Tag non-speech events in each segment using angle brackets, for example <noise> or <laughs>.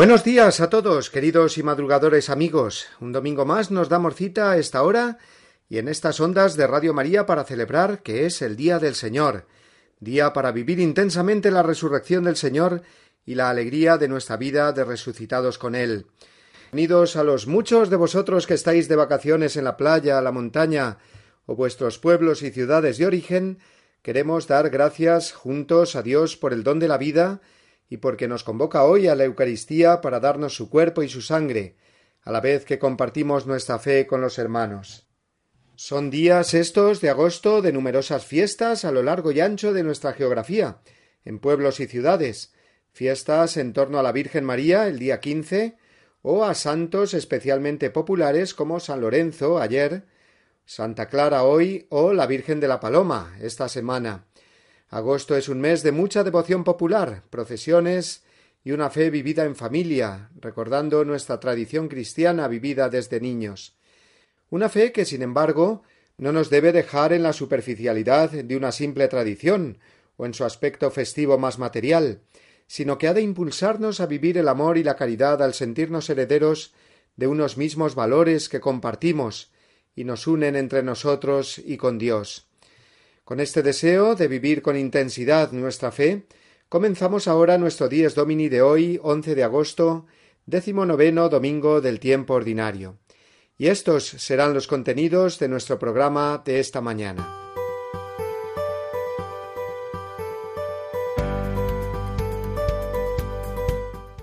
Buenos días a todos, queridos y madrugadores amigos. Un domingo más nos damos cita a esta hora y en estas ondas de Radio María para celebrar que es el Día del Señor, día para vivir intensamente la resurrección del Señor y la alegría de nuestra vida de resucitados con Él. Unidos a los muchos de vosotros que estáis de vacaciones en la playa, la montaña o vuestros pueblos y ciudades de origen, queremos dar gracias juntos a Dios por el don de la vida y porque nos convoca hoy a la Eucaristía para darnos su cuerpo y su sangre, a la vez que compartimos nuestra fe con los hermanos. Son días estos de agosto de numerosas fiestas a lo largo y ancho de nuestra geografía, en pueblos y ciudades, fiestas en torno a la Virgen María el día quince, o a santos especialmente populares como San Lorenzo ayer, Santa Clara hoy o la Virgen de la Paloma esta semana. Agosto es un mes de mucha devoción popular, procesiones y una fe vivida en familia, recordando nuestra tradición cristiana vivida desde niños. Una fe que, sin embargo, no nos debe dejar en la superficialidad de una simple tradición o en su aspecto festivo más material, sino que ha de impulsarnos a vivir el amor y la caridad al sentirnos herederos de unos mismos valores que compartimos y nos unen entre nosotros y con Dios. Con este deseo de vivir con intensidad nuestra fe, comenzamos ahora nuestro Dies Domini de hoy, 11 de agosto, décimo noveno domingo del tiempo ordinario. Y estos serán los contenidos de nuestro programa de esta mañana.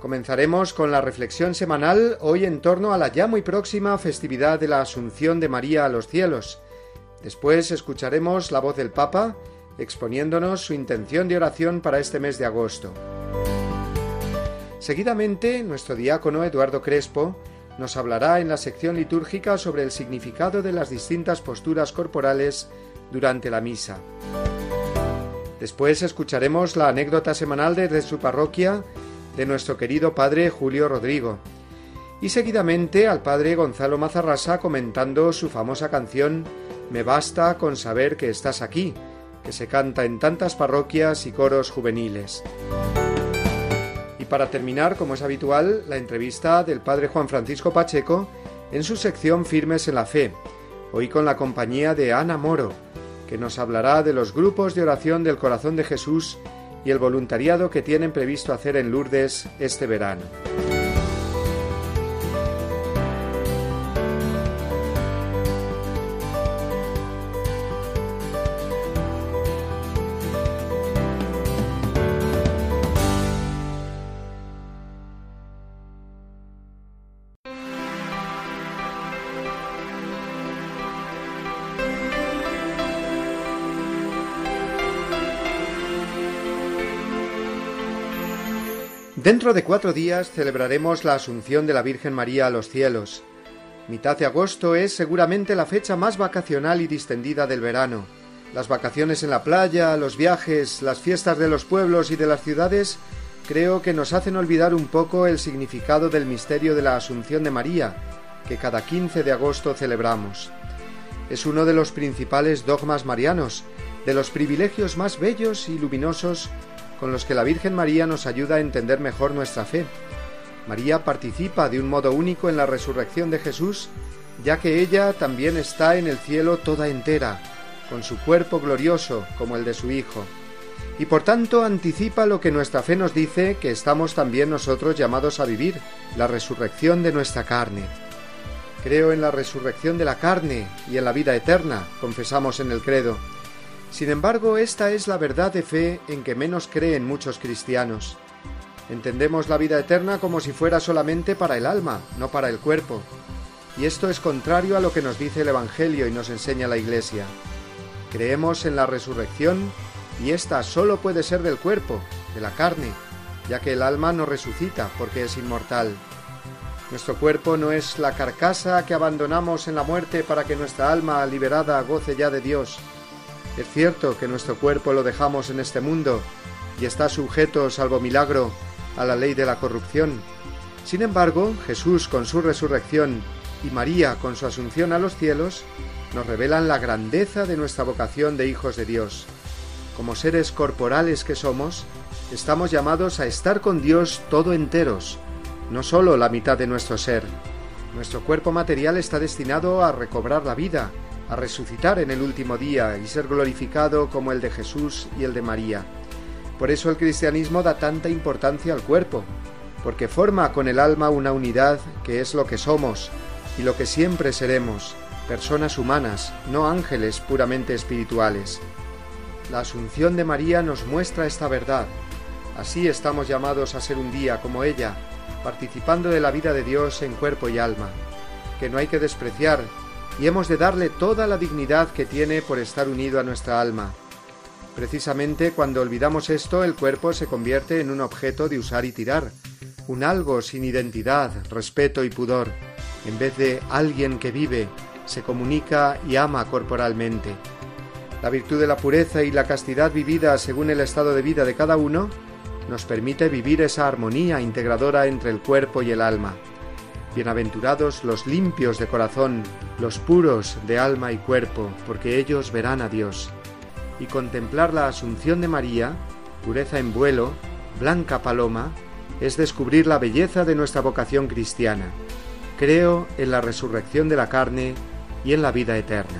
Comenzaremos con la reflexión semanal hoy en torno a la ya muy próxima festividad de la Asunción de María a los cielos, Después escucharemos la voz del Papa exponiéndonos su intención de oración para este mes de agosto. Seguidamente, nuestro diácono Eduardo Crespo nos hablará en la sección litúrgica sobre el significado de las distintas posturas corporales durante la misa. Después escucharemos la anécdota semanal desde su parroquia de nuestro querido padre Julio Rodrigo. Y seguidamente al padre Gonzalo Mazarrasa comentando su famosa canción me basta con saber que estás aquí, que se canta en tantas parroquias y coros juveniles. Y para terminar, como es habitual, la entrevista del padre Juan Francisco Pacheco en su sección Firmes en la Fe, hoy con la compañía de Ana Moro, que nos hablará de los grupos de oración del corazón de Jesús y el voluntariado que tienen previsto hacer en Lourdes este verano. Dentro de cuatro días celebraremos la Asunción de la Virgen María a los cielos. Mitad de agosto es seguramente la fecha más vacacional y distendida del verano. Las vacaciones en la playa, los viajes, las fiestas de los pueblos y de las ciudades creo que nos hacen olvidar un poco el significado del misterio de la Asunción de María, que cada 15 de agosto celebramos. Es uno de los principales dogmas marianos, de los privilegios más bellos y luminosos con los que la Virgen María nos ayuda a entender mejor nuestra fe. María participa de un modo único en la resurrección de Jesús, ya que ella también está en el cielo toda entera, con su cuerpo glorioso como el de su Hijo, y por tanto anticipa lo que nuestra fe nos dice que estamos también nosotros llamados a vivir, la resurrección de nuestra carne. Creo en la resurrección de la carne y en la vida eterna, confesamos en el credo, sin embargo, esta es la verdad de fe en que menos creen muchos cristianos. Entendemos la vida eterna como si fuera solamente para el alma, no para el cuerpo. Y esto es contrario a lo que nos dice el Evangelio y nos enseña la Iglesia. Creemos en la resurrección y ésta solo puede ser del cuerpo, de la carne, ya que el alma no resucita porque es inmortal. Nuestro cuerpo no es la carcasa que abandonamos en la muerte para que nuestra alma liberada goce ya de Dios. Es cierto que nuestro cuerpo lo dejamos en este mundo y está sujeto, salvo milagro, a la ley de la corrupción. Sin embargo, Jesús con su resurrección y María con su asunción a los cielos nos revelan la grandeza de nuestra vocación de hijos de Dios. Como seres corporales que somos, estamos llamados a estar con Dios todo enteros, no sólo la mitad de nuestro ser. Nuestro cuerpo material está destinado a recobrar la vida, a resucitar en el último día y ser glorificado como el de Jesús y el de María. Por eso el cristianismo da tanta importancia al cuerpo, porque forma con el alma una unidad que es lo que somos y lo que siempre seremos, personas humanas, no ángeles puramente espirituales. La Asunción de María nos muestra esta verdad. Así estamos llamados a ser un día como ella, participando de la vida de Dios en cuerpo y alma, que no hay que despreciar, y hemos de darle toda la dignidad que tiene por estar unido a nuestra alma. Precisamente cuando olvidamos esto, el cuerpo se convierte en un objeto de usar y tirar, un algo sin identidad, respeto y pudor, en vez de alguien que vive, se comunica y ama corporalmente. La virtud de la pureza y la castidad vivida según el estado de vida de cada uno nos permite vivir esa armonía integradora entre el cuerpo y el alma. Bienaventurados los limpios de corazón, los puros de alma y cuerpo, porque ellos verán a Dios. Y contemplar la Asunción de María, pureza en vuelo, blanca paloma, es descubrir la belleza de nuestra vocación cristiana. Creo en la resurrección de la carne y en la vida eterna.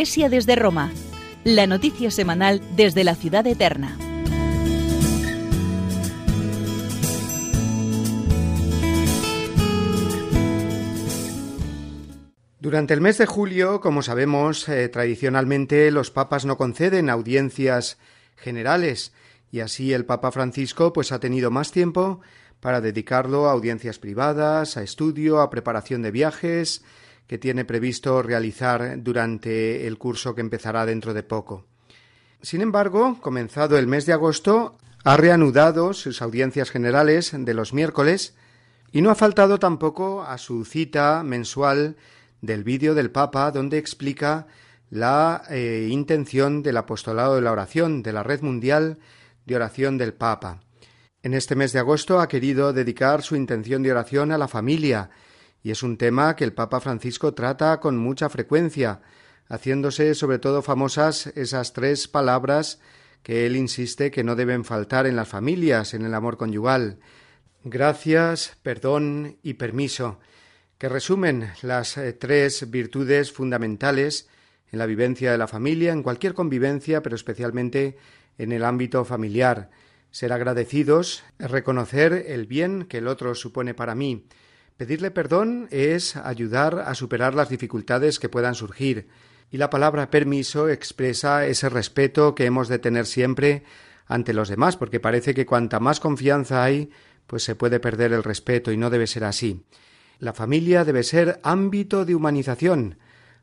Desde Roma, la noticia semanal desde la ciudad eterna. Durante el mes de julio, como sabemos, eh, tradicionalmente los papas no conceden audiencias generales y así el Papa Francisco pues ha tenido más tiempo para dedicarlo a audiencias privadas, a estudio, a preparación de viajes que tiene previsto realizar durante el curso que empezará dentro de poco. Sin embargo, comenzado el mes de agosto, ha reanudado sus audiencias generales de los miércoles y no ha faltado tampoco a su cita mensual del vídeo del Papa donde explica la eh, intención del apostolado de la oración de la Red Mundial de Oración del Papa. En este mes de agosto ha querido dedicar su intención de oración a la familia, y es un tema que el Papa Francisco trata con mucha frecuencia, haciéndose sobre todo famosas esas tres palabras que él insiste que no deben faltar en las familias, en el amor conyugal gracias, perdón y permiso que resumen las eh, tres virtudes fundamentales en la vivencia de la familia, en cualquier convivencia, pero especialmente en el ámbito familiar. Ser agradecidos reconocer el bien que el otro supone para mí. Pedirle perdón es ayudar a superar las dificultades que puedan surgir. Y la palabra permiso expresa ese respeto que hemos de tener siempre ante los demás, porque parece que cuanta más confianza hay, pues se puede perder el respeto y no debe ser así. La familia debe ser ámbito de humanización.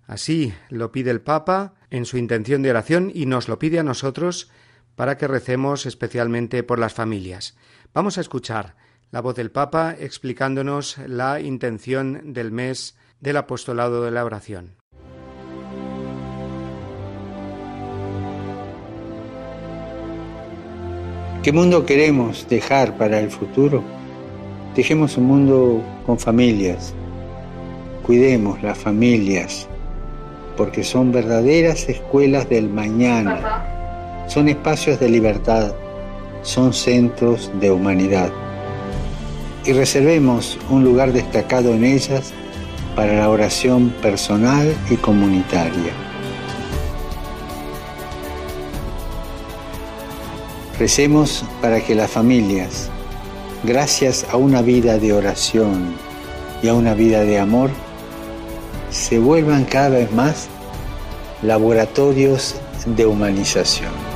Así lo pide el Papa en su intención de oración y nos lo pide a nosotros para que recemos especialmente por las familias. Vamos a escuchar la voz del Papa explicándonos la intención del mes del apostolado de la oración. ¿Qué mundo queremos dejar para el futuro? Dejemos un mundo con familias. Cuidemos las familias, porque son verdaderas escuelas del mañana. Son espacios de libertad, son centros de humanidad. Y reservemos un lugar destacado en ellas para la oración personal y comunitaria. Recemos para que las familias, gracias a una vida de oración y a una vida de amor, se vuelvan cada vez más laboratorios de humanización.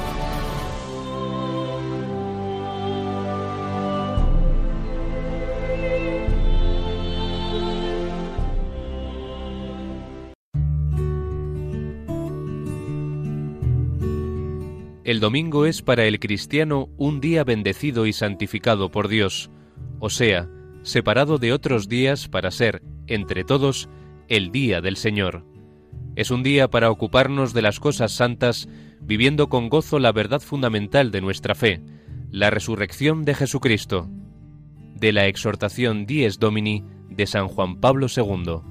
El domingo es para el cristiano un día bendecido y santificado por Dios, o sea, separado de otros días para ser, entre todos, el día del Señor. Es un día para ocuparnos de las cosas santas, viviendo con gozo la verdad fundamental de nuestra fe, la resurrección de Jesucristo. De la exhortación Dies Domini de San Juan Pablo II.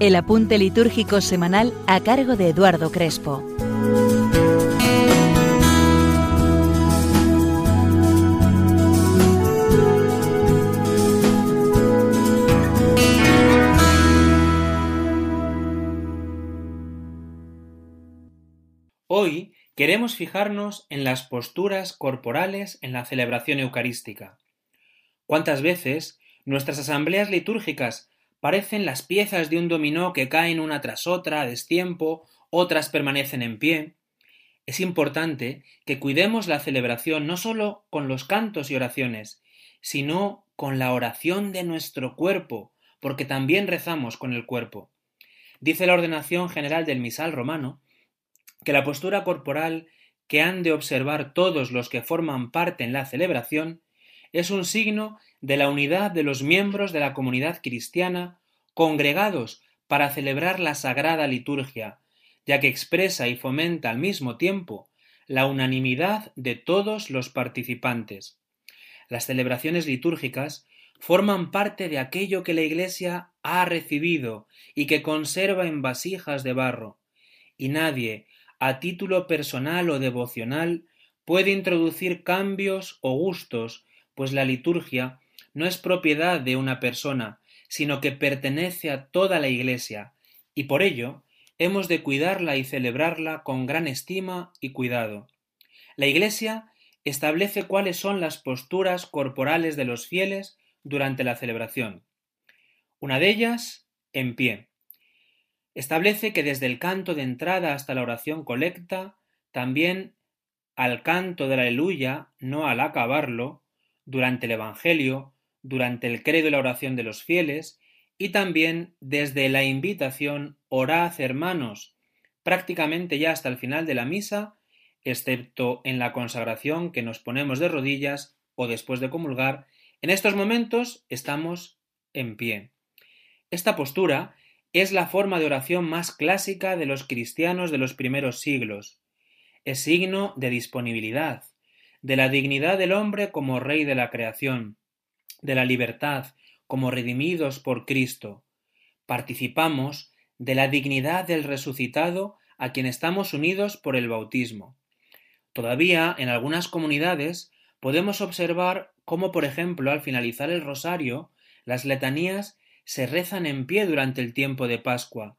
el apunte litúrgico semanal a cargo de Eduardo Crespo. Hoy queremos fijarnos en las posturas corporales en la celebración eucarística. ¿Cuántas veces nuestras asambleas litúrgicas parecen las piezas de un dominó que caen una tras otra a destiempo, otras permanecen en pie. Es importante que cuidemos la celebración no solo con los cantos y oraciones, sino con la oración de nuestro cuerpo, porque también rezamos con el cuerpo. Dice la ordenación general del misal romano que la postura corporal que han de observar todos los que forman parte en la celebración es un signo de la unidad de los miembros de la comunidad cristiana congregados para celebrar la sagrada liturgia, ya que expresa y fomenta al mismo tiempo la unanimidad de todos los participantes. Las celebraciones litúrgicas forman parte de aquello que la Iglesia ha recibido y que conserva en vasijas de barro, y nadie, a título personal o devocional, puede introducir cambios o gustos, pues la liturgia no es propiedad de una persona, sino que pertenece a toda la Iglesia, y por ello hemos de cuidarla y celebrarla con gran estima y cuidado. La Iglesia establece cuáles son las posturas corporales de los fieles durante la celebración. Una de ellas, en pie. Establece que desde el canto de entrada hasta la oración colecta, también al canto del aleluya, no al acabarlo, durante el Evangelio, durante el credo y la oración de los fieles, y también desde la invitación Orad hermanos, prácticamente ya hasta el final de la misa, excepto en la consagración que nos ponemos de rodillas o después de comulgar, en estos momentos estamos en pie. Esta postura es la forma de oración más clásica de los cristianos de los primeros siglos. Es signo de disponibilidad, de la dignidad del hombre como rey de la creación, de la libertad como redimidos por Cristo. Participamos de la dignidad del resucitado a quien estamos unidos por el bautismo. Todavía en algunas comunidades podemos observar cómo, por ejemplo, al finalizar el rosario, las letanías se rezan en pie durante el tiempo de Pascua.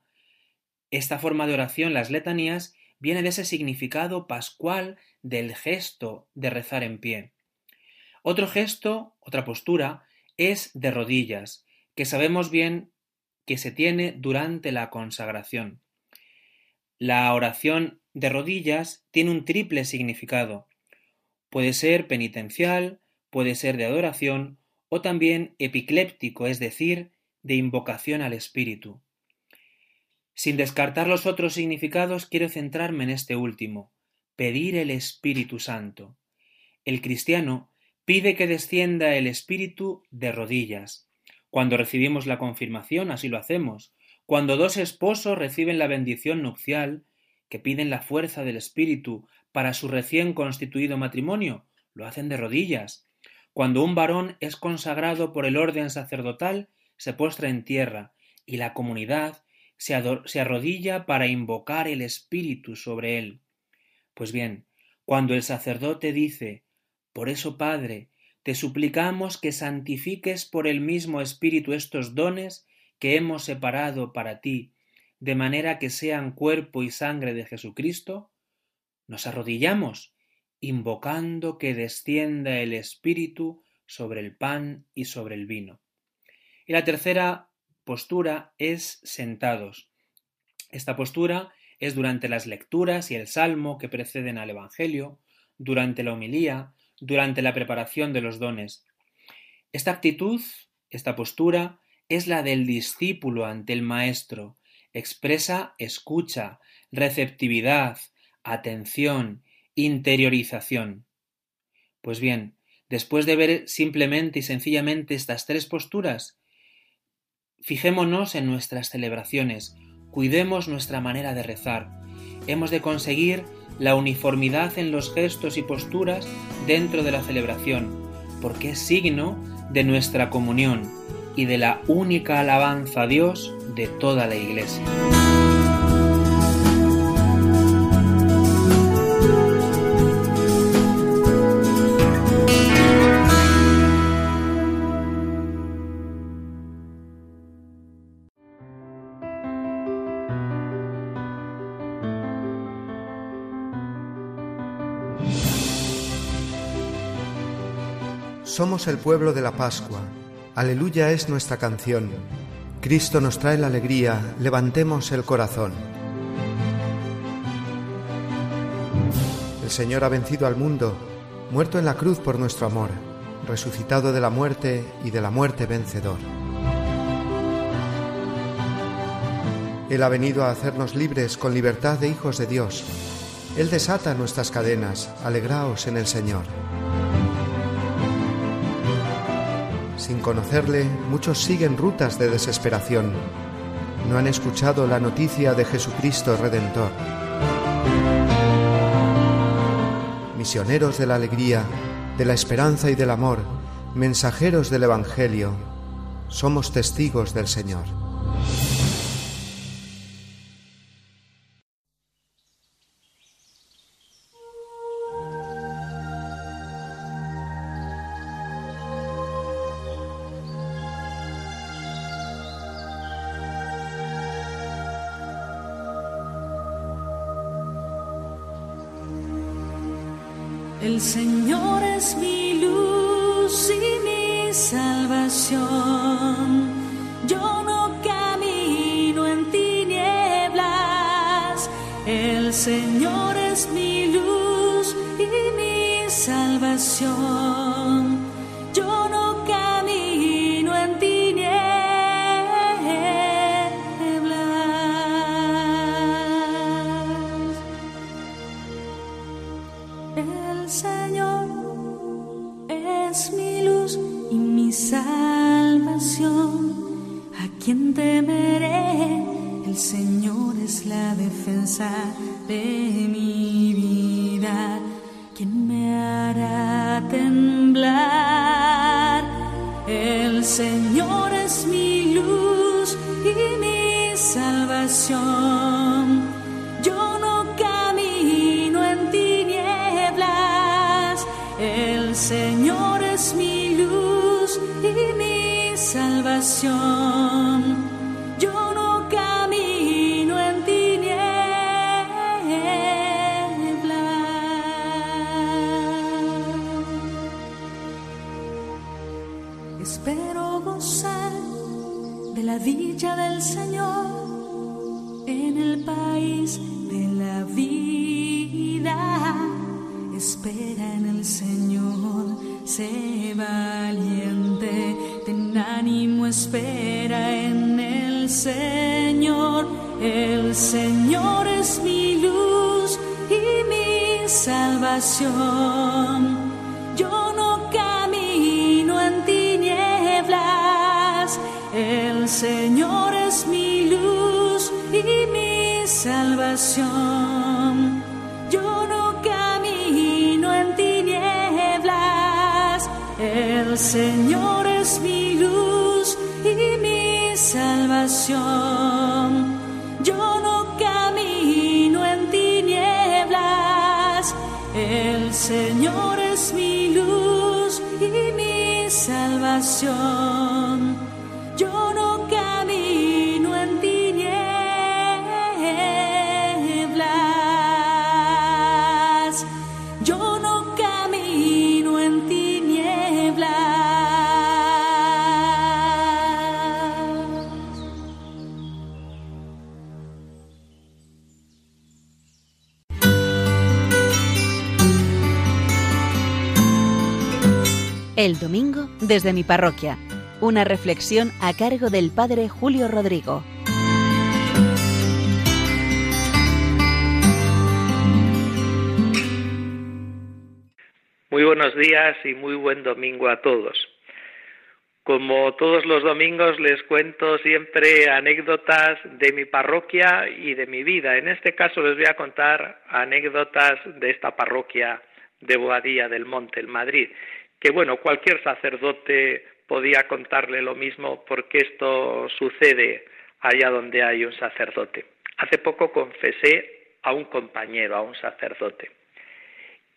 Esta forma de oración, las letanías, viene de ese significado pascual del gesto de rezar en pie. Otro gesto, otra postura, es de rodillas, que sabemos bien que se tiene durante la consagración. La oración de rodillas tiene un triple significado. Puede ser penitencial, puede ser de adoración o también epicléptico, es decir, de invocación al Espíritu. Sin descartar los otros significados, quiero centrarme en este último, pedir el Espíritu Santo. El cristiano pide que descienda el Espíritu de rodillas. Cuando recibimos la confirmación, así lo hacemos. Cuando dos esposos reciben la bendición nupcial, que piden la fuerza del Espíritu para su recién constituido matrimonio, lo hacen de rodillas. Cuando un varón es consagrado por el orden sacerdotal, se postra en tierra, y la comunidad se, se arrodilla para invocar el Espíritu sobre él. Pues bien, cuando el sacerdote dice, Por eso, Padre, te suplicamos que santifiques por el mismo Espíritu estos dones que hemos separado para ti, de manera que sean cuerpo y sangre de Jesucristo, nos arrodillamos, invocando que descienda el Espíritu sobre el pan y sobre el vino. Y la tercera postura es sentados. Esta postura es durante las lecturas y el salmo que preceden al Evangelio, durante la homilía, durante la preparación de los dones. Esta actitud, esta postura, es la del discípulo ante el Maestro, expresa escucha, receptividad, atención, interiorización. Pues bien, después de ver simplemente y sencillamente estas tres posturas, fijémonos en nuestras celebraciones, Cuidemos nuestra manera de rezar. Hemos de conseguir la uniformidad en los gestos y posturas dentro de la celebración, porque es signo de nuestra comunión y de la única alabanza a Dios de toda la Iglesia. Somos el pueblo de la Pascua. Aleluya es nuestra canción. Cristo nos trae la alegría, levantemos el corazón. El Señor ha vencido al mundo, muerto en la cruz por nuestro amor, resucitado de la muerte y de la muerte vencedor. Él ha venido a hacernos libres con libertad de hijos de Dios. Él desata nuestras cadenas, alegraos en el Señor. Sin conocerle, muchos siguen rutas de desesperación. No han escuchado la noticia de Jesucristo Redentor. Misioneros de la alegría, de la esperanza y del amor, mensajeros del Evangelio, somos testigos del Señor. Señor es mi salvación. El domingo desde mi parroquia. Una reflexión a cargo del Padre Julio Rodrigo. Muy buenos días y muy buen domingo a todos. Como todos los domingos les cuento siempre anécdotas de mi parroquia y de mi vida. En este caso les voy a contar anécdotas de esta parroquia de Boadilla del Monte, en Madrid, que bueno, cualquier sacerdote podía contarle lo mismo porque esto sucede allá donde hay un sacerdote. Hace poco confesé a un compañero, a un sacerdote,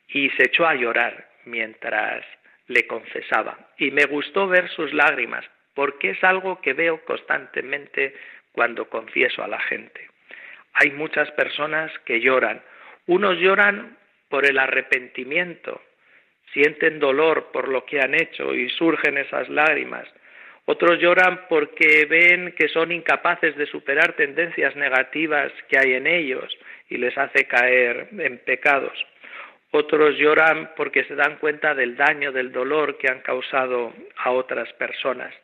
y se echó a llorar mientras le confesaba. Y me gustó ver sus lágrimas, porque es algo que veo constantemente cuando confieso a la gente. Hay muchas personas que lloran. Unos lloran por el arrepentimiento, sienten dolor por lo que han hecho y surgen esas lágrimas. Otros lloran porque ven que son incapaces de superar tendencias negativas que hay en ellos y les hace caer en pecados. Otros lloran porque se dan cuenta del daño, del dolor que han causado a otras personas.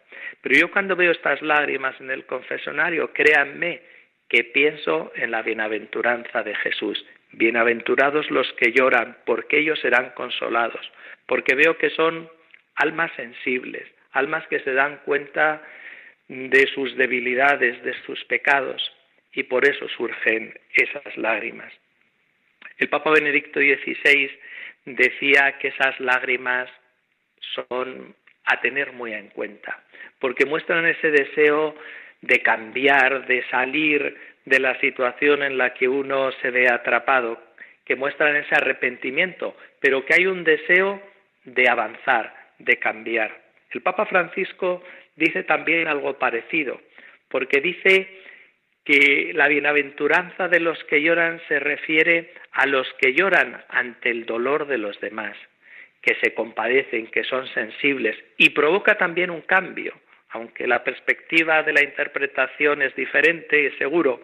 Pero yo cuando veo estas lágrimas en el confesonario, créanme que pienso en la bienaventuranza de Jesús. Bienaventurados los que lloran, porque ellos serán consolados. Porque veo que son almas sensibles, almas que se dan cuenta de sus debilidades, de sus pecados, y por eso surgen esas lágrimas. El Papa Benedicto XVI decía que esas lágrimas son a tener muy en cuenta, porque muestran ese deseo de cambiar, de salir de la situación en la que uno se ve atrapado, que muestran ese arrepentimiento, pero que hay un deseo de avanzar, de cambiar. El Papa Francisco dice también algo parecido, porque dice que la bienaventuranza de los que lloran se refiere a los que lloran ante el dolor de los demás, que se compadecen, que son sensibles, y provoca también un cambio, aunque la perspectiva de la interpretación es diferente, y seguro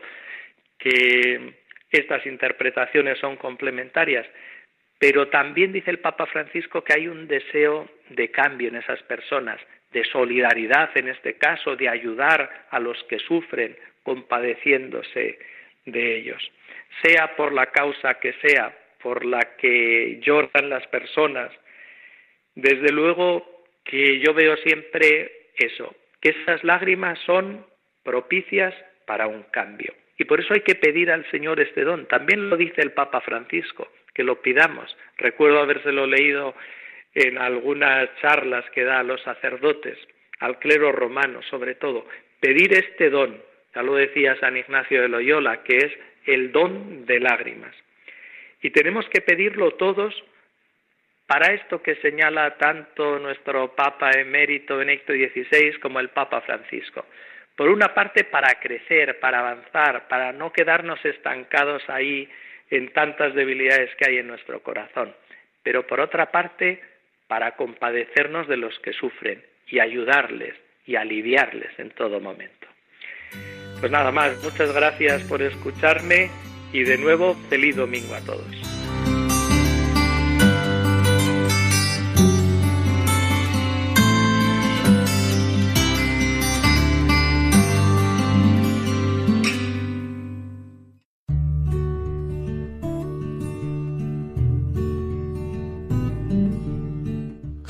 que estas interpretaciones son complementarias, pero también dice el Papa Francisco que hay un deseo de cambio en esas personas, de solidaridad en este caso, de ayudar a los que sufren, compadeciéndose de ellos. Sea por la causa que sea, por la que lloran las personas, desde luego que yo veo siempre eso, que esas lágrimas son propicias para un cambio. Y por eso hay que pedir al Señor este don. También lo dice el Papa Francisco, que lo pidamos. Recuerdo habérselo leído en algunas charlas que da a los sacerdotes, al clero romano sobre todo. Pedir este don, ya lo decía San Ignacio de Loyola, que es el don de lágrimas. Y tenemos que pedirlo todos para esto que señala tanto nuestro Papa emérito Benedicto XVI como el Papa Francisco. Por una parte, para crecer, para avanzar, para no quedarnos estancados ahí en tantas debilidades que hay en nuestro corazón. Pero por otra parte, para compadecernos de los que sufren y ayudarles y aliviarles en todo momento. Pues nada más, muchas gracias por escucharme y de nuevo feliz domingo a todos.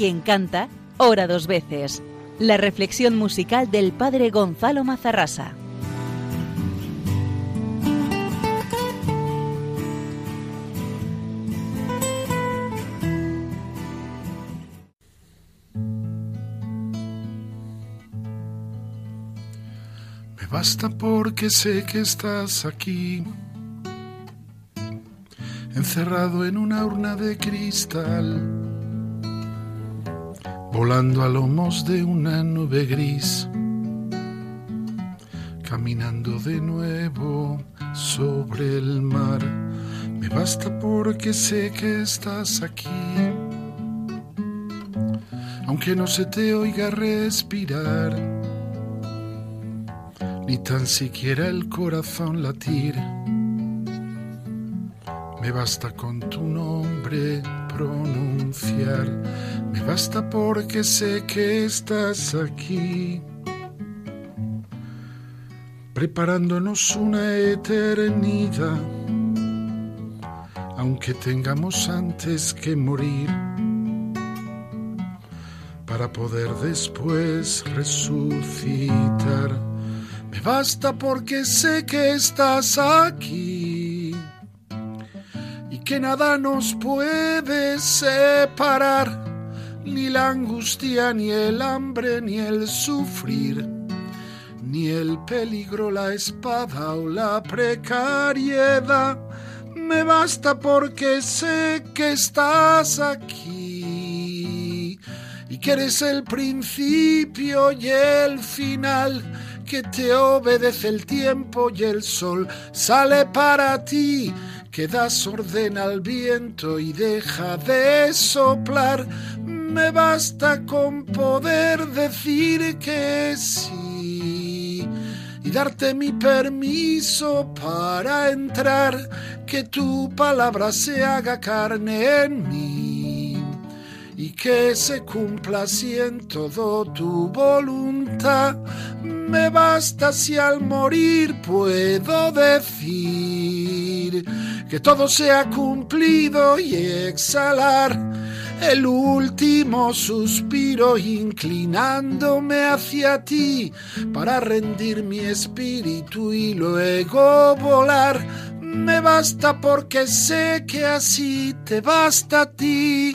Quien canta, ora dos veces. La reflexión musical del padre Gonzalo Mazarrasa. Me basta porque sé que estás aquí, encerrado en una urna de cristal volando a lomos de una nube gris, caminando de nuevo sobre el mar. Me basta porque sé que estás aquí, aunque no se te oiga respirar, ni tan siquiera el corazón latir. Me basta con tu nombre pronunciar. Me basta porque sé que estás aquí, preparándonos una eternidad, aunque tengamos antes que morir, para poder después resucitar. Me basta porque sé que estás aquí que nada nos puede separar, ni la angustia, ni el hambre, ni el sufrir, ni el peligro, la espada o la precariedad. Me basta porque sé que estás aquí y que eres el principio y el final que te obedece el tiempo y el sol sale para ti, que das orden al viento y deja de soplar. Me basta con poder decir que sí y darte mi permiso para entrar, que tu palabra se haga carne en mí y que se cumpla así en todo tu voluntad me basta si al morir puedo decir que todo se ha cumplido y exhalar el último suspiro inclinándome hacia ti para rendir mi espíritu y luego volar. Me basta porque sé que así te basta a ti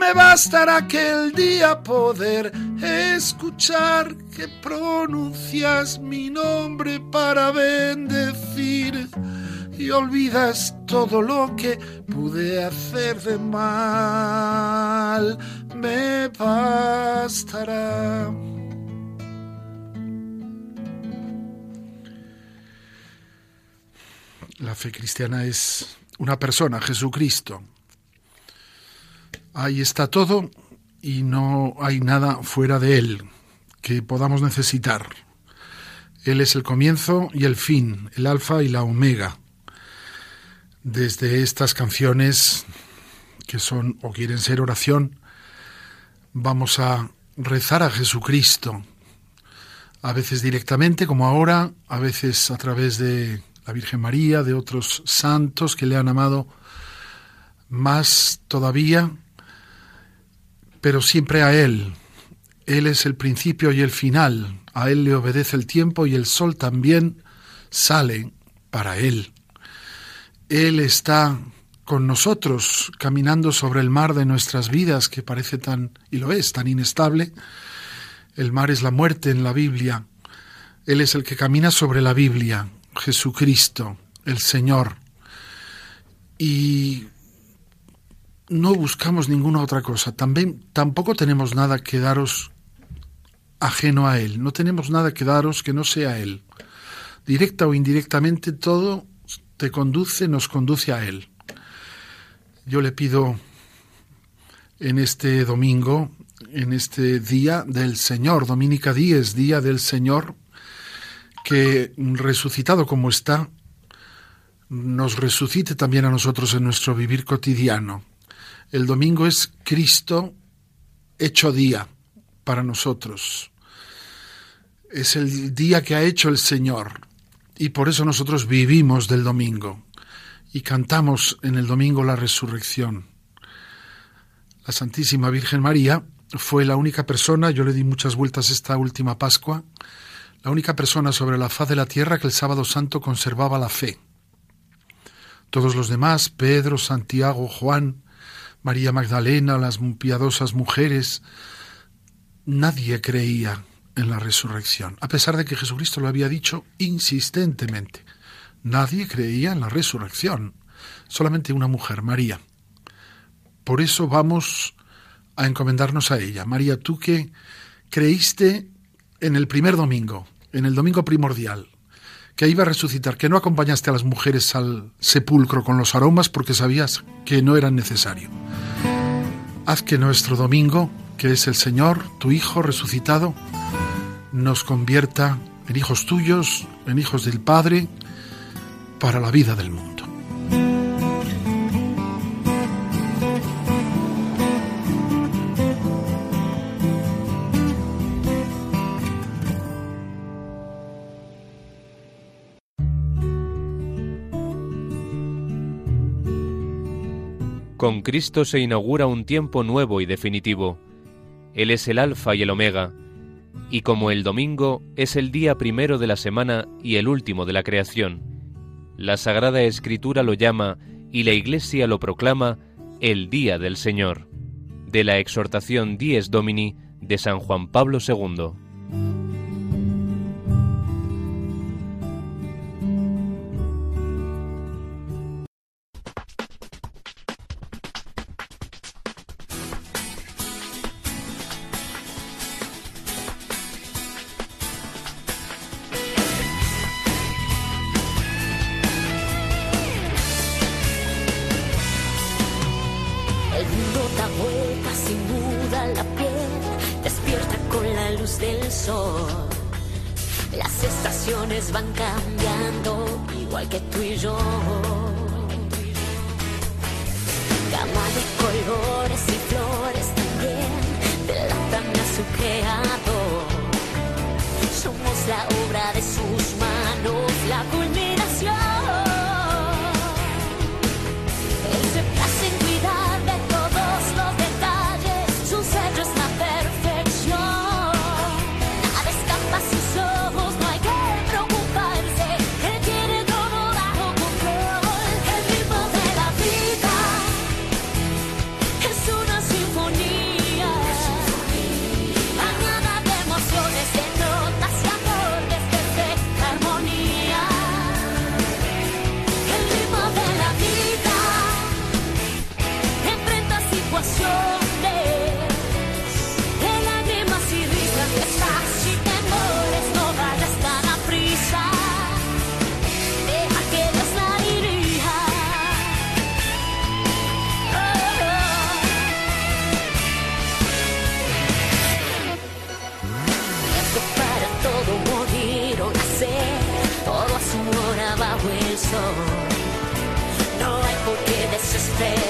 me bastará aquel día poder escuchar que pronuncias mi nombre para bendecir y olvidas todo lo que pude hacer de mal. Me bastará. La fe cristiana es una persona, Jesucristo, Ahí está todo y no hay nada fuera de Él que podamos necesitar. Él es el comienzo y el fin, el alfa y la omega. Desde estas canciones que son o quieren ser oración, vamos a rezar a Jesucristo, a veces directamente como ahora, a veces a través de la Virgen María, de otros santos que le han amado más todavía pero siempre a Él. Él es el principio y el final. A Él le obedece el tiempo y el sol también sale para Él. Él está con nosotros caminando sobre el mar de nuestras vidas que parece tan, y lo es, tan inestable. El mar es la muerte en la Biblia. Él es el que camina sobre la Biblia, Jesucristo, el Señor. Y no buscamos ninguna otra cosa. También, tampoco tenemos nada que daros ajeno a Él. No tenemos nada que daros que no sea Él. Directa o indirectamente, todo te conduce, nos conduce a Él. Yo le pido en este domingo, en este día del Señor, Dominica Díez, día del Señor, que resucitado como está, nos resucite también a nosotros en nuestro vivir cotidiano el domingo es Cristo hecho día para nosotros. Es el día que ha hecho el Señor y por eso nosotros vivimos del domingo y cantamos en el domingo la resurrección. La Santísima Virgen María fue la única persona, yo le di muchas vueltas esta última Pascua, la única persona sobre la faz de la tierra que el sábado santo conservaba la fe. Todos los demás, Pedro, Santiago, Juan, María Magdalena, las piadosas mujeres, nadie creía en la resurrección, a pesar de que Jesucristo lo había dicho insistentemente. Nadie creía en la resurrección, solamente una mujer, María. Por eso vamos a encomendarnos a ella. María, tú que creíste en el primer domingo, en el domingo primordial, que iba a resucitar, que no acompañaste a las mujeres al sepulcro con los aromas porque sabías que no era necesario. Haz que nuestro domingo, que es el Señor, tu Hijo resucitado, nos convierta en hijos tuyos, en hijos del Padre, para la vida del mundo. Con Cristo se inaugura un tiempo nuevo y definitivo. Él es el Alfa y el Omega, Y como el domingo es el día primero de la semana y el último de la creación, la Sagrada Escritura lo llama y la Iglesia lo proclama el Día del Señor, de la exhortación Dies Domini de San Juan Pablo II. Las estaciones van cambiando, igual que tú y yo. Domini,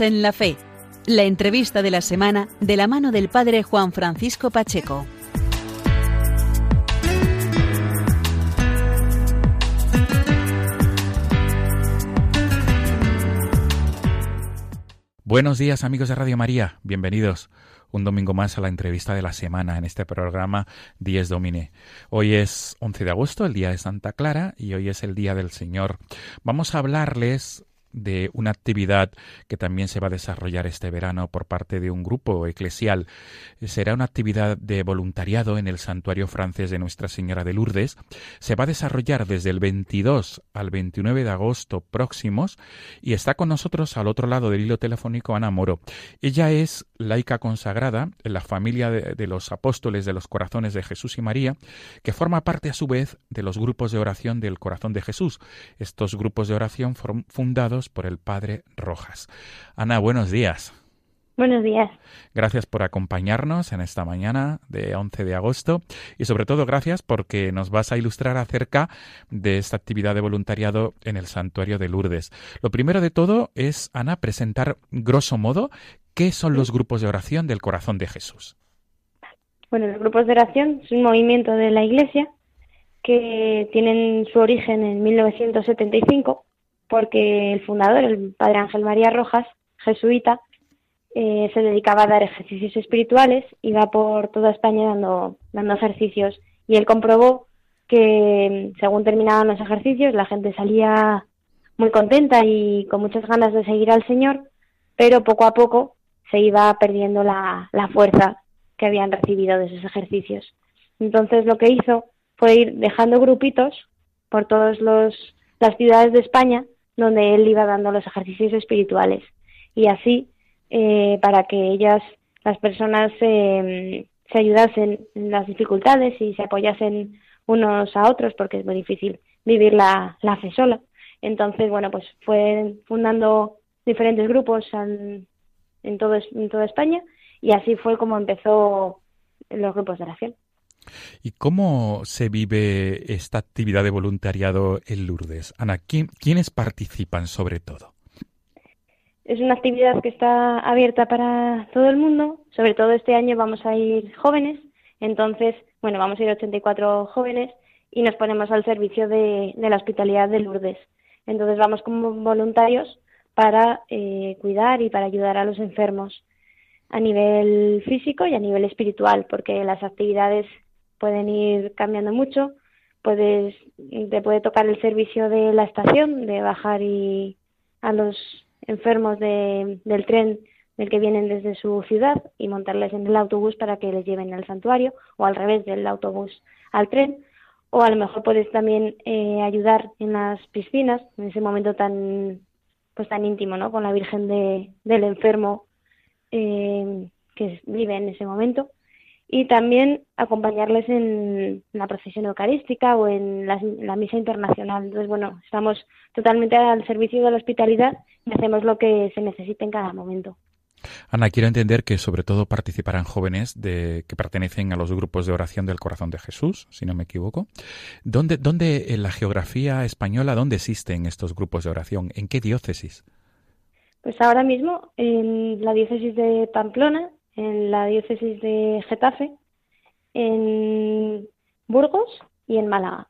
En la Fe, la entrevista de la semana de la mano del Padre Juan Francisco Pacheco. Buenos días amigos de Radio María, bienvenidos un domingo más a la entrevista de la semana en este programa 10 Domine. Hoy es 11 de agosto, el día de Santa Clara, y hoy es el Día del Señor. Vamos a hablarles de una actividad que también se va a desarrollar este verano por parte de un grupo eclesial. Será una actividad de voluntariado en el santuario francés de Nuestra Señora de Lourdes. Se va a desarrollar desde el 22 al 29 de agosto próximos y está con nosotros al otro lado del hilo telefónico Ana Moro. Ella es laica consagrada en la familia de, de los apóstoles de los corazones de Jesús y María, que forma parte a su vez de los grupos de oración del corazón de Jesús. Estos grupos de oración fundados por el Padre Rojas. Ana, buenos días. Buenos días. Gracias por acompañarnos en esta mañana de 11 de agosto y sobre todo gracias porque nos vas a ilustrar acerca de esta actividad de voluntariado en el santuario de Lourdes. Lo primero de todo es, Ana, presentar grosso modo qué son los grupos de oración del corazón de Jesús. Bueno, los grupos de oración es un movimiento de la Iglesia que tienen su origen en 1975 porque el fundador, el padre Ángel María Rojas, jesuita, eh, se dedicaba a dar ejercicios espirituales, iba por toda España dando, dando ejercicios y él comprobó que según terminaban los ejercicios la gente salía muy contenta y con muchas ganas de seguir al Señor, pero poco a poco se iba perdiendo la, la fuerza que habían recibido de esos ejercicios. Entonces lo que hizo fue ir dejando grupitos por todas las ciudades de España donde él iba dando los ejercicios espirituales. Y así, eh, para que ellas, las personas, se ayudasen en las dificultades y se apoyasen unos a otros, porque es muy difícil vivir la, fe sola. Entonces, bueno, pues fue fundando diferentes grupos en, en, todo, en toda España y así fue como empezó los grupos de oración. ¿Y cómo se vive esta actividad de voluntariado en Lourdes? Ana, ¿quiénes participan sobre todo? Es una actividad que está abierta para todo el mundo. Sobre todo este año vamos a ir jóvenes. Entonces, bueno, vamos a ir 84 jóvenes y nos ponemos al servicio de, la hospitalidad de Lourdes. Entonces vamos como voluntarios para eh, cuidar y para ayudar a los enfermos a nivel físico y a nivel espiritual, porque las actividades pueden ir cambiando mucho, puedes te puede tocar el servicio de la estación de bajar y a los enfermos de, del tren del que vienen desde su ciudad y montarles en el autobús para que les lleven al santuario o al revés del autobús al tren. O a lo mejor puedes también eh, ayudar en las piscinas en ese momento tan pues tan íntimo no con la Virgen de, del enfermo eh, que vive en ese momento y también acompañarles en la procesión eucarística o en la, misa internacional. Entonces, bueno, estamos totalmente al servicio de la hospitalidad y hacemos lo que se necesite en cada momento. Ana, quiero entender que sobre todo participarán jóvenes de, que pertenecen a los grupos de oración del Corazón de Jesús, si no me equivoco. ¿Dónde, dónde en la geografía española, dónde existen estos grupos de oración? ¿En qué diócesis? Pues ahora mismo en la diócesis de Pamplona, en la diócesis de Getafe, en Burgos y en Málaga.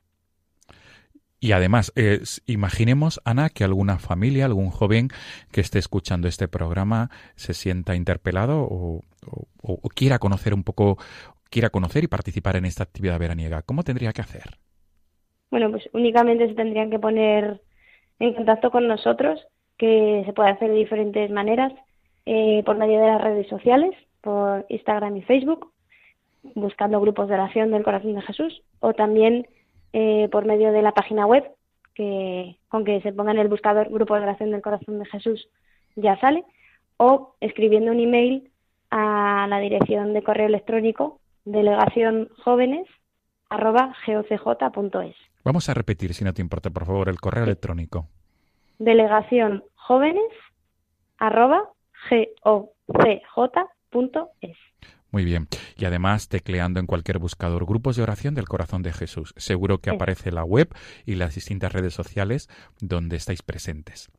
Y además, eh, imaginemos, Ana, que alguna familia, algún joven que esté escuchando este programa se sienta interpelado o, quiera conocer un poco, quiera conocer y participar en esta actividad veraniega. ¿Cómo tendría que hacer? Bueno, pues únicamente se tendrían que poner en contacto con nosotros, que se puede hacer de diferentes maneras, eh, por medio de las redes sociales, por Instagram y Facebook, buscando grupos de oración del Corazón de Jesús, o también eh, por medio de la página web, que con que se ponga en el buscador Grupo de Oración del Corazón de Jesús ya sale, o escribiendo un email a la dirección de correo electrónico delegacionjóvenes@gocj.es. Vamos a repetir, si no te importa, por favor, el correo electrónico. Delegacionjóvenes@gocj es. Muy bien. Y además tecleando en cualquier buscador grupos de oración del corazón de Jesús. Seguro que aparece la web y las distintas redes sociales donde estáis presentes.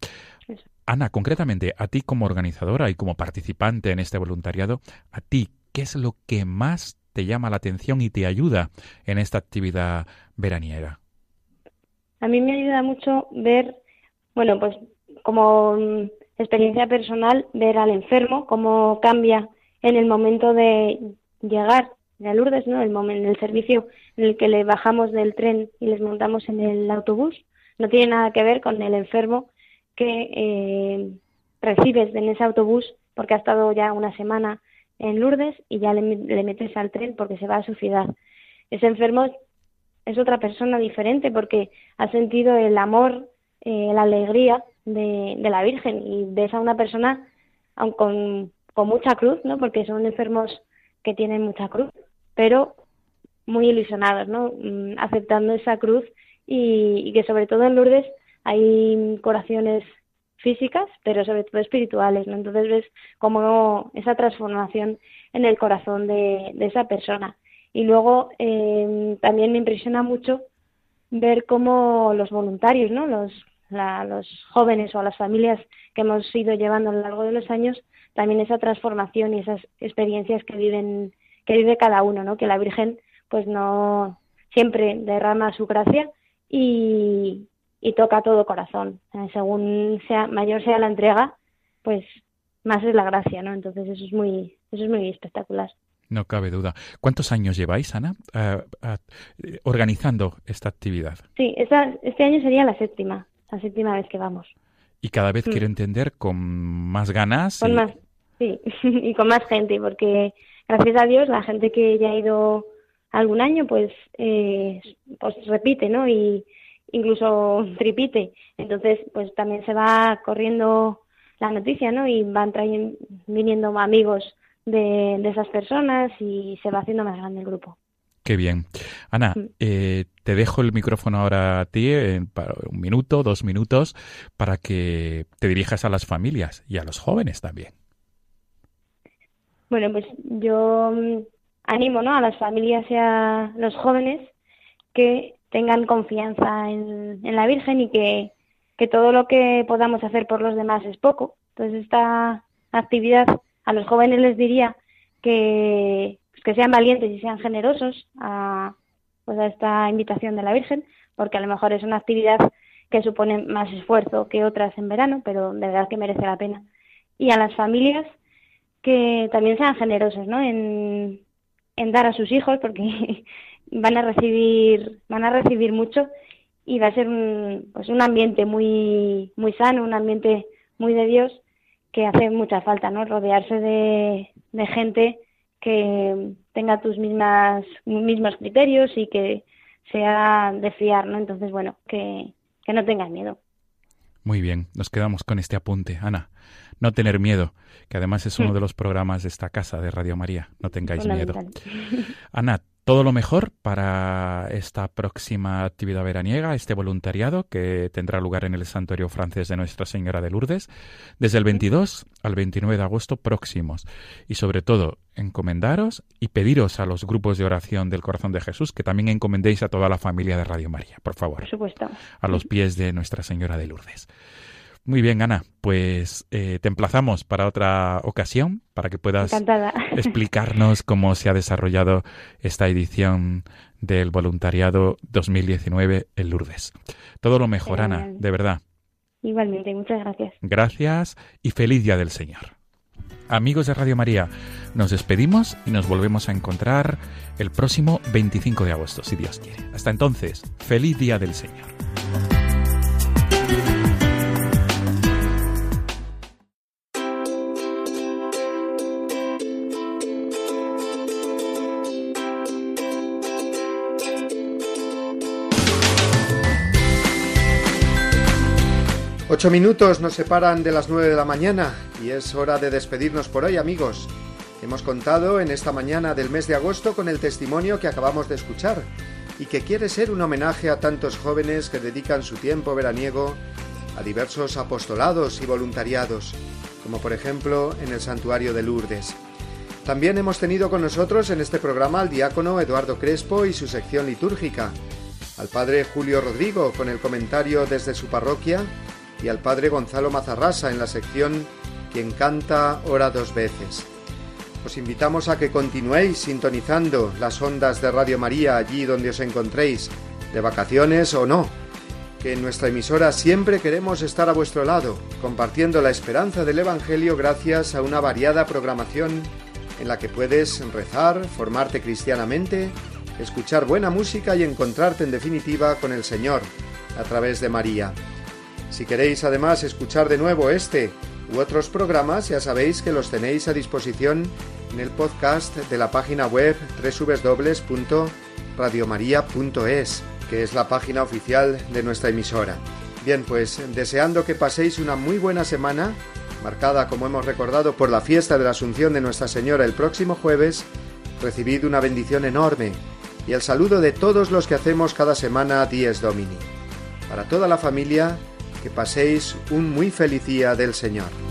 Ana, concretamente, a ti como organizadora y como participante en este voluntariado, a ti, ¿qué es lo que más te llama la atención y te ayuda en esta actividad veraniega? A mí me ayuda mucho ver, bueno, pues como mm, experiencia personal, ver al enfermo, cómo cambia en el momento de llegar a Lourdes, ¿no? El momento, el servicio en el que le bajamos del tren y les montamos en el autobús, no tiene nada que ver con el enfermo que eh, recibes en ese autobús porque ha estado ya una semana en Lourdes y ya le, metes al tren porque se va a su ciudad. Ese enfermo es otra persona diferente porque ha sentido el amor, eh, la alegría de, de, la Virgen y ves a una persona aun con con mucha cruz, ¿no? Porque son enfermos que tienen mucha cruz, pero muy ilusionados, ¿no? Mm, aceptando esa cruz y, que sobre todo en Lourdes hay curaciones físicas, pero sobre todo espirituales, ¿no? Entonces ves como esa transformación en el corazón de, esa persona. Y luego eh, también me impresiona mucho ver cómo los voluntarios, ¿no? Los, los jóvenes o las familias que hemos ido llevando a lo largo de los años, también esa transformación y esas experiencias que viven que vive cada uno, ¿no? Que la Virgen pues no siempre derrama su gracia y, y toca todo corazón. Según sea mayor sea la entrega, pues más es la gracia, ¿no? Entonces eso es muy eso es muy espectacular. No cabe duda. ¿Cuántos años lleváis, Ana, organizando esta actividad? Sí, esta, este año sería la séptima, la séptima vez que vamos. Y cada vez mm. quiero entender con más ganas. Con más, sí, <laughs> y con más gente, porque gracias a Dios la gente que ya ha ido algún año, pues, eh, pues repite, ¿no? Y incluso <laughs> tripite. Entonces, pues también se va corriendo la noticia, ¿no? Y van trayendo, viniendo amigos de, de esas personas y se va haciendo más grande el grupo. Qué bien. Ana, eh, te dejo el micrófono ahora a ti, en, para un minuto, dos minutos, para que te dirijas a las familias y a los jóvenes también. Bueno, pues yo mm, animo ¿no? a las familias y a los jóvenes que tengan confianza en, en la Virgen y que, que todo lo que podamos hacer por los demás es poco. Entonces, esta actividad a los jóvenes les diría que que sean valientes y sean generosos a, pues a esta invitación de la Virgen, porque a lo mejor es una actividad que supone más esfuerzo que otras en verano, pero de verdad que merece la pena. Y a las familias que también sean generosas ¿no? en, dar a sus hijos porque <laughs> van a recibir van a recibir mucho y va a ser un, pues un ambiente muy muy sano, un ambiente muy de Dios que hace mucha falta, ¿no? Rodearse de, de gente que tenga tus mismas mismos criterios y que sea de fiar, ¿no? Entonces, bueno, que, que no tengas miedo. Muy bien, nos quedamos con este apunte. Ana, no tener miedo, que además es uno mm. de los programas de esta casa de Radio María. No tengáis miedo. Ana, todo lo mejor para esta próxima actividad veraniega, este voluntariado que tendrá lugar en el Santuario Francés de Nuestra Señora de Lourdes desde el 22 al 29 de agosto próximos. Y sobre todo, encomendaros y pediros a los grupos de oración del Corazón de Jesús que también encomendéis a toda la familia de Radio María, por favor. Por supuesto. A los pies de Nuestra Señora de Lourdes. Muy bien, Ana. Pues eh, te emplazamos para otra ocasión para que puedas explicarnos <laughs> cómo se ha desarrollado esta edición del voluntariado 2019 en Lourdes. Todo lo mejor, Ana, de verdad. Igualmente, muchas gracias. Gracias y feliz Día del Señor. Amigos de Radio María, nos despedimos y nos volvemos a encontrar el próximo 25 de agosto, si Dios quiere. Hasta entonces, feliz Día del Señor. Ocho minutos nos separan de las nueve de la mañana y es hora de despedirnos por hoy amigos. Hemos contado en esta mañana del mes de agosto con el testimonio que acabamos de escuchar y que quiere ser un homenaje a tantos jóvenes que dedican su tiempo veraniego a diversos apostolados y voluntariados, como por ejemplo en el santuario de Lourdes. También hemos tenido con nosotros en este programa al diácono Eduardo Crespo y su sección litúrgica, al padre Julio Rodrigo con el comentario desde su parroquia y al padre Gonzalo Mazarrasa en la sección Quien canta ora dos veces. Os invitamos a que continuéis sintonizando las ondas de Radio María allí donde os encontréis, de vacaciones o no, que en nuestra emisora siempre queremos estar a vuestro lado, compartiendo la esperanza del Evangelio gracias a una variada programación en la que puedes rezar, formarte cristianamente, escuchar buena música y encontrarte en definitiva con el Señor a través de María. Si queréis además escuchar de nuevo este u otros programas, ya sabéis que los tenéis a disposición en el podcast de la página web www.radiomaria.es, que es la página oficial de nuestra emisora. Bien, pues deseando que paséis una muy buena semana, marcada como hemos recordado por la fiesta de la Asunción de Nuestra Señora el próximo jueves, recibid una bendición enorme y el saludo de todos los que hacemos cada semana Dies Domini. Para toda la familia, que paséis un muy feliz día del Señor.